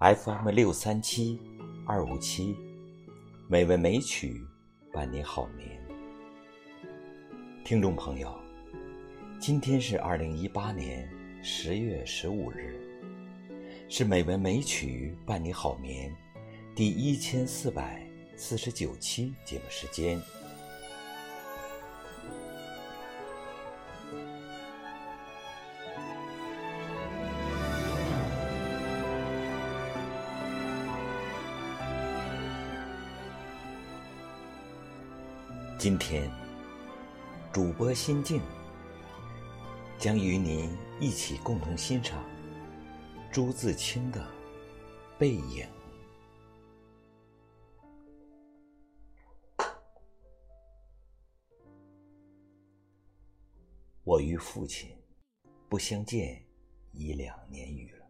FM 六三七二五七，美文美曲伴你好眠。听众朋友，今天是二零一八年十月十五日，是美文美曲伴你好眠第一千四百四十九期节目时间。今天，主播心境将与您一起共同欣赏朱自清的《背影》。我与父亲不相见已两年余了，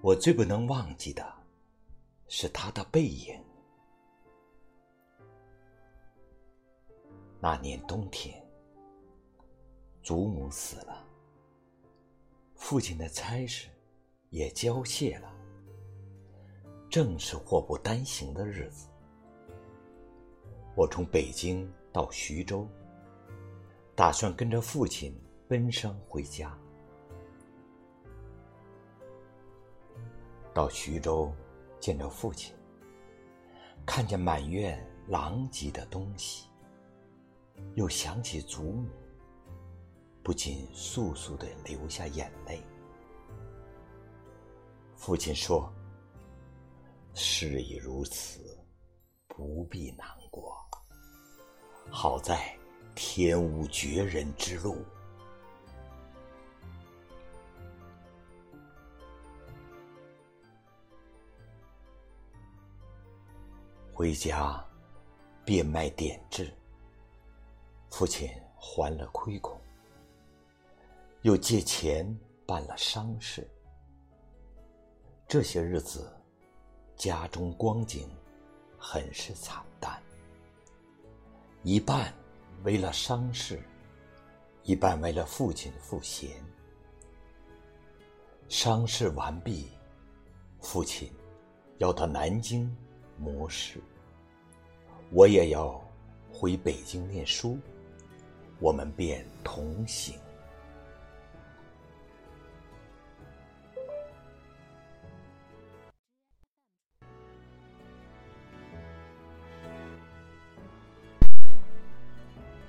我最不能忘记的是他的背影。那年冬天，祖母死了，父亲的差事也交卸了，正是祸不单行的日子。我从北京到徐州，打算跟着父亲奔丧回家。到徐州见着父亲，看见满院狼藉的东西。又想起祖母，不禁簌簌的流下眼泪。父亲说：“事已如此，不必难过。好在天无绝人之路。”回家，变卖点痣。父亲还了亏空，又借钱办了丧事。这些日子，家中光景很是惨淡。一半为了丧事，一半为了父亲赋闲。丧事完毕，父亲要到南京谋事，我也要回北京念书。我们便同行。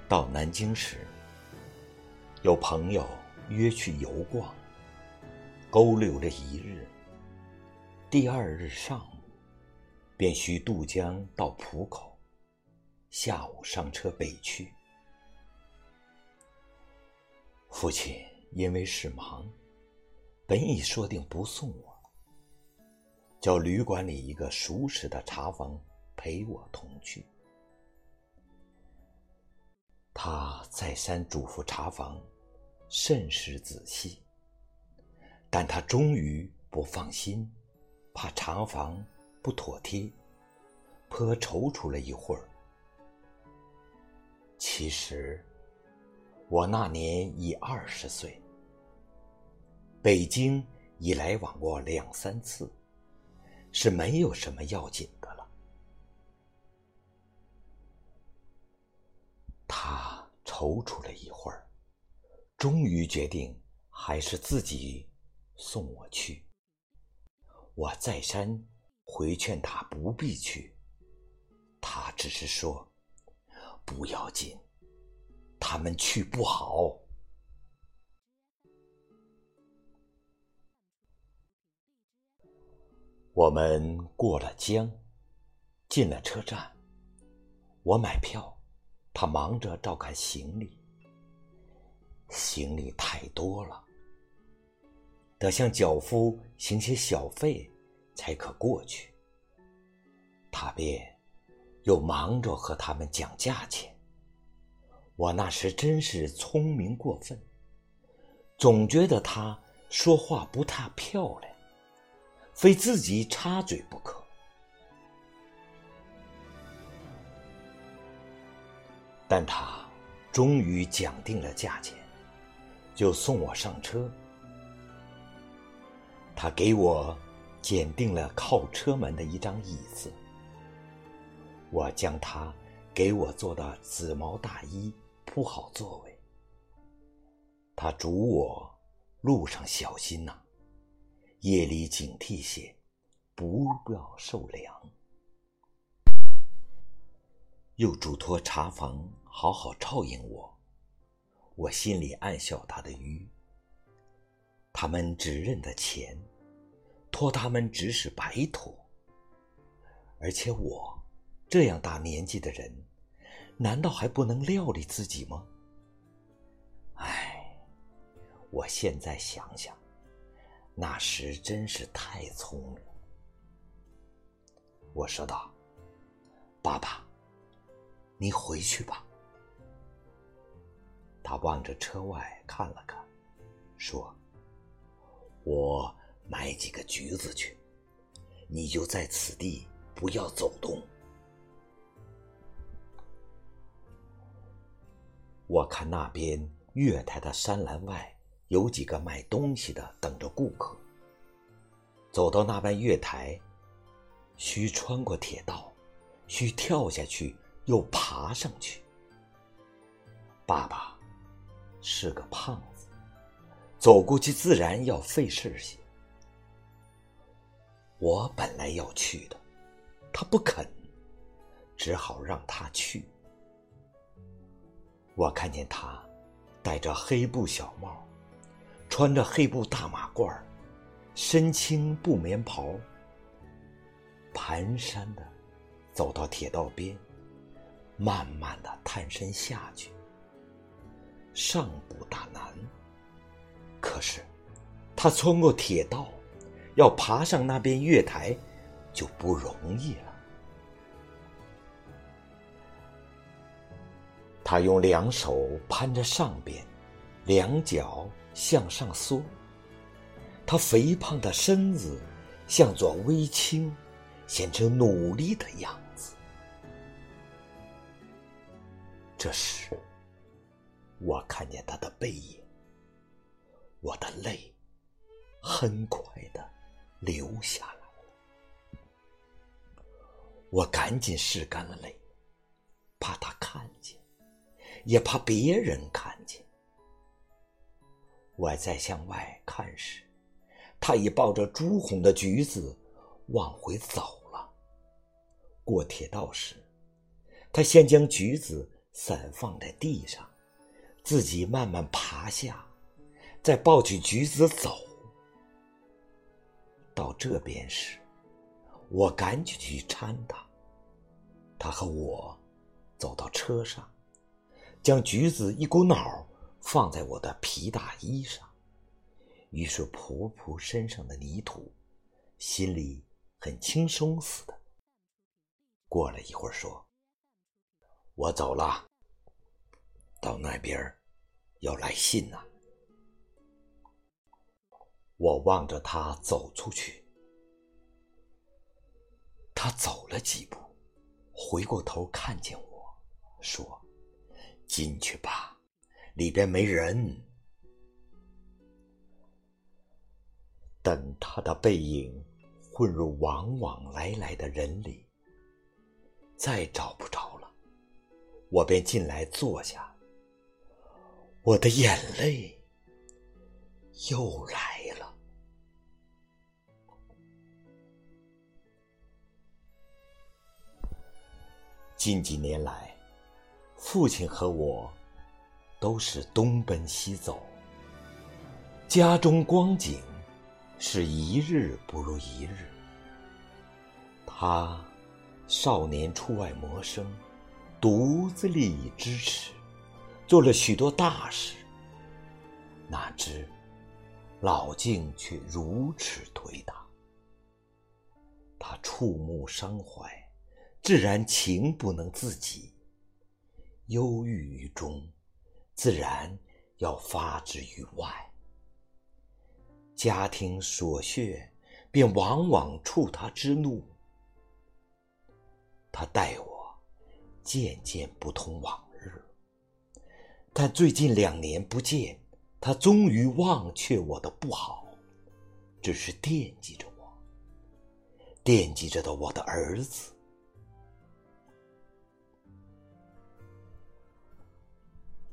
到南京时，有朋友约去游逛，勾留了一日。第二日上午，便须渡江到浦口，下午上车北去。父亲因为事忙，本已说定不送我，叫旅馆里一个熟识的茶房陪我同去。他再三嘱咐茶房慎施仔细，但他终于不放心，怕茶房不妥帖，颇踌躇了一会儿。其实。我那年已二十岁，北京已来往过两三次，是没有什么要紧的了。他踌躇了一会儿，终于决定还是自己送我去。我再三回劝他不必去，他只是说：“不要紧。”他们去不好。我们过了江，进了车站。我买票，他忙着照看行李。行李太多了，得向脚夫行些小费，才可过去。他便又忙着和他们讲价钱。我那时真是聪明过分，总觉得他说话不太漂亮，非自己插嘴不可。但他终于讲定了价钱，就送我上车。他给我拣定了靠车门的一张椅子，我将他给我做的紫毛大衣铺好座位。他嘱我路上小心呐，夜里警惕些，不要受凉。又嘱托茶房好好照应我，我心里暗笑他的愚。他们只认得钱，托他们只是白托。而且我这样大年纪的人，难道还不能料理自己吗？唉，我现在想想，那时真是太聪明。我说道：“爸爸。”你回去吧。他望着车外看了看，说：“我买几个橘子去，你就在此地不要走动。”我看那边月台的山栏外有几个卖东西的等着顾客。走到那半月台，需穿过铁道，需跳下去。又爬上去。爸爸是个胖子，走过去自然要费事些。我本来要去的，他不肯，只好让他去。我看见他戴着黑布小帽，穿着黑布大马褂，身青布棉袍，蹒跚的走到铁道边。慢慢的探身下去，上不大难。可是，他穿过铁道，要爬上那边月台，就不容易了。他用两手攀着上边，两脚向上缩。他肥胖的身子向左微倾，显出努力的样子。这时，我看见他的背影，我的泪很快的流下来了。我赶紧拭干了泪，怕他看见，也怕别人看见。我在向外看时，他已抱着朱红的橘子往回走了。过铁道时，他先将橘子。散放在地上，自己慢慢爬下，再抱起橘子走。到这边时，我赶紧去搀他。他和我走到车上，将橘子一股脑放在我的皮大衣上，于是扑扑身上的泥土，心里很轻松似的。过了一会儿，说。我走了，到那边要来信呐。我望着他走出去，他走了几步，回过头看见我说：“进去吧，里边没人。”等他的背影混入往往来来的人里，再找不着了。我便进来坐下，我的眼泪又来了。近几年来，父亲和我都是东奔西走，家中光景是一日不如一日。他少年出外谋生。独自立以支持，做了许多大事。哪知老境却如此颓唐。他触目伤怀，自然情不能自己，忧郁于中，自然要发之于外。家庭琐屑，便往往触他之怒。他待我。渐渐不同往日，但最近两年不见，他终于忘却我的不好，只是惦记着我，惦记着的我的儿子。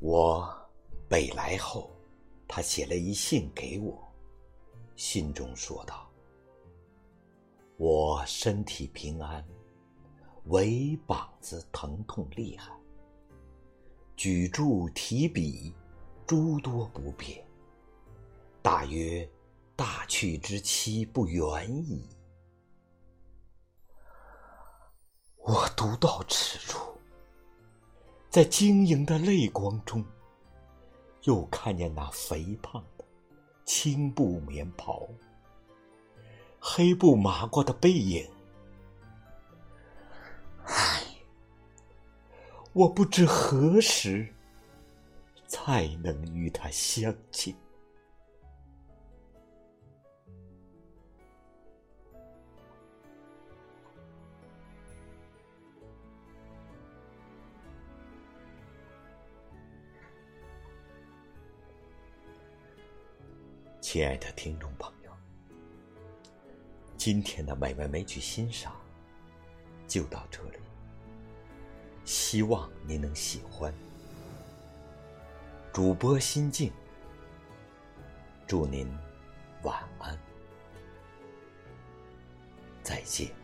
我北来后，他写了一信给我，信中说道：“我身体平安，唯膀子疼痛厉害，举箸提笔诸多不便，大约大去之期不远矣。”我读到此处。在晶莹的泪光中，又看见那肥胖的青布棉袍、黑布马褂的背影。唉，我不知何时才能与他相见。亲爱的听众朋友，今天的美文美曲欣赏就到这里，希望您能喜欢。主播心静，祝您晚安，再见。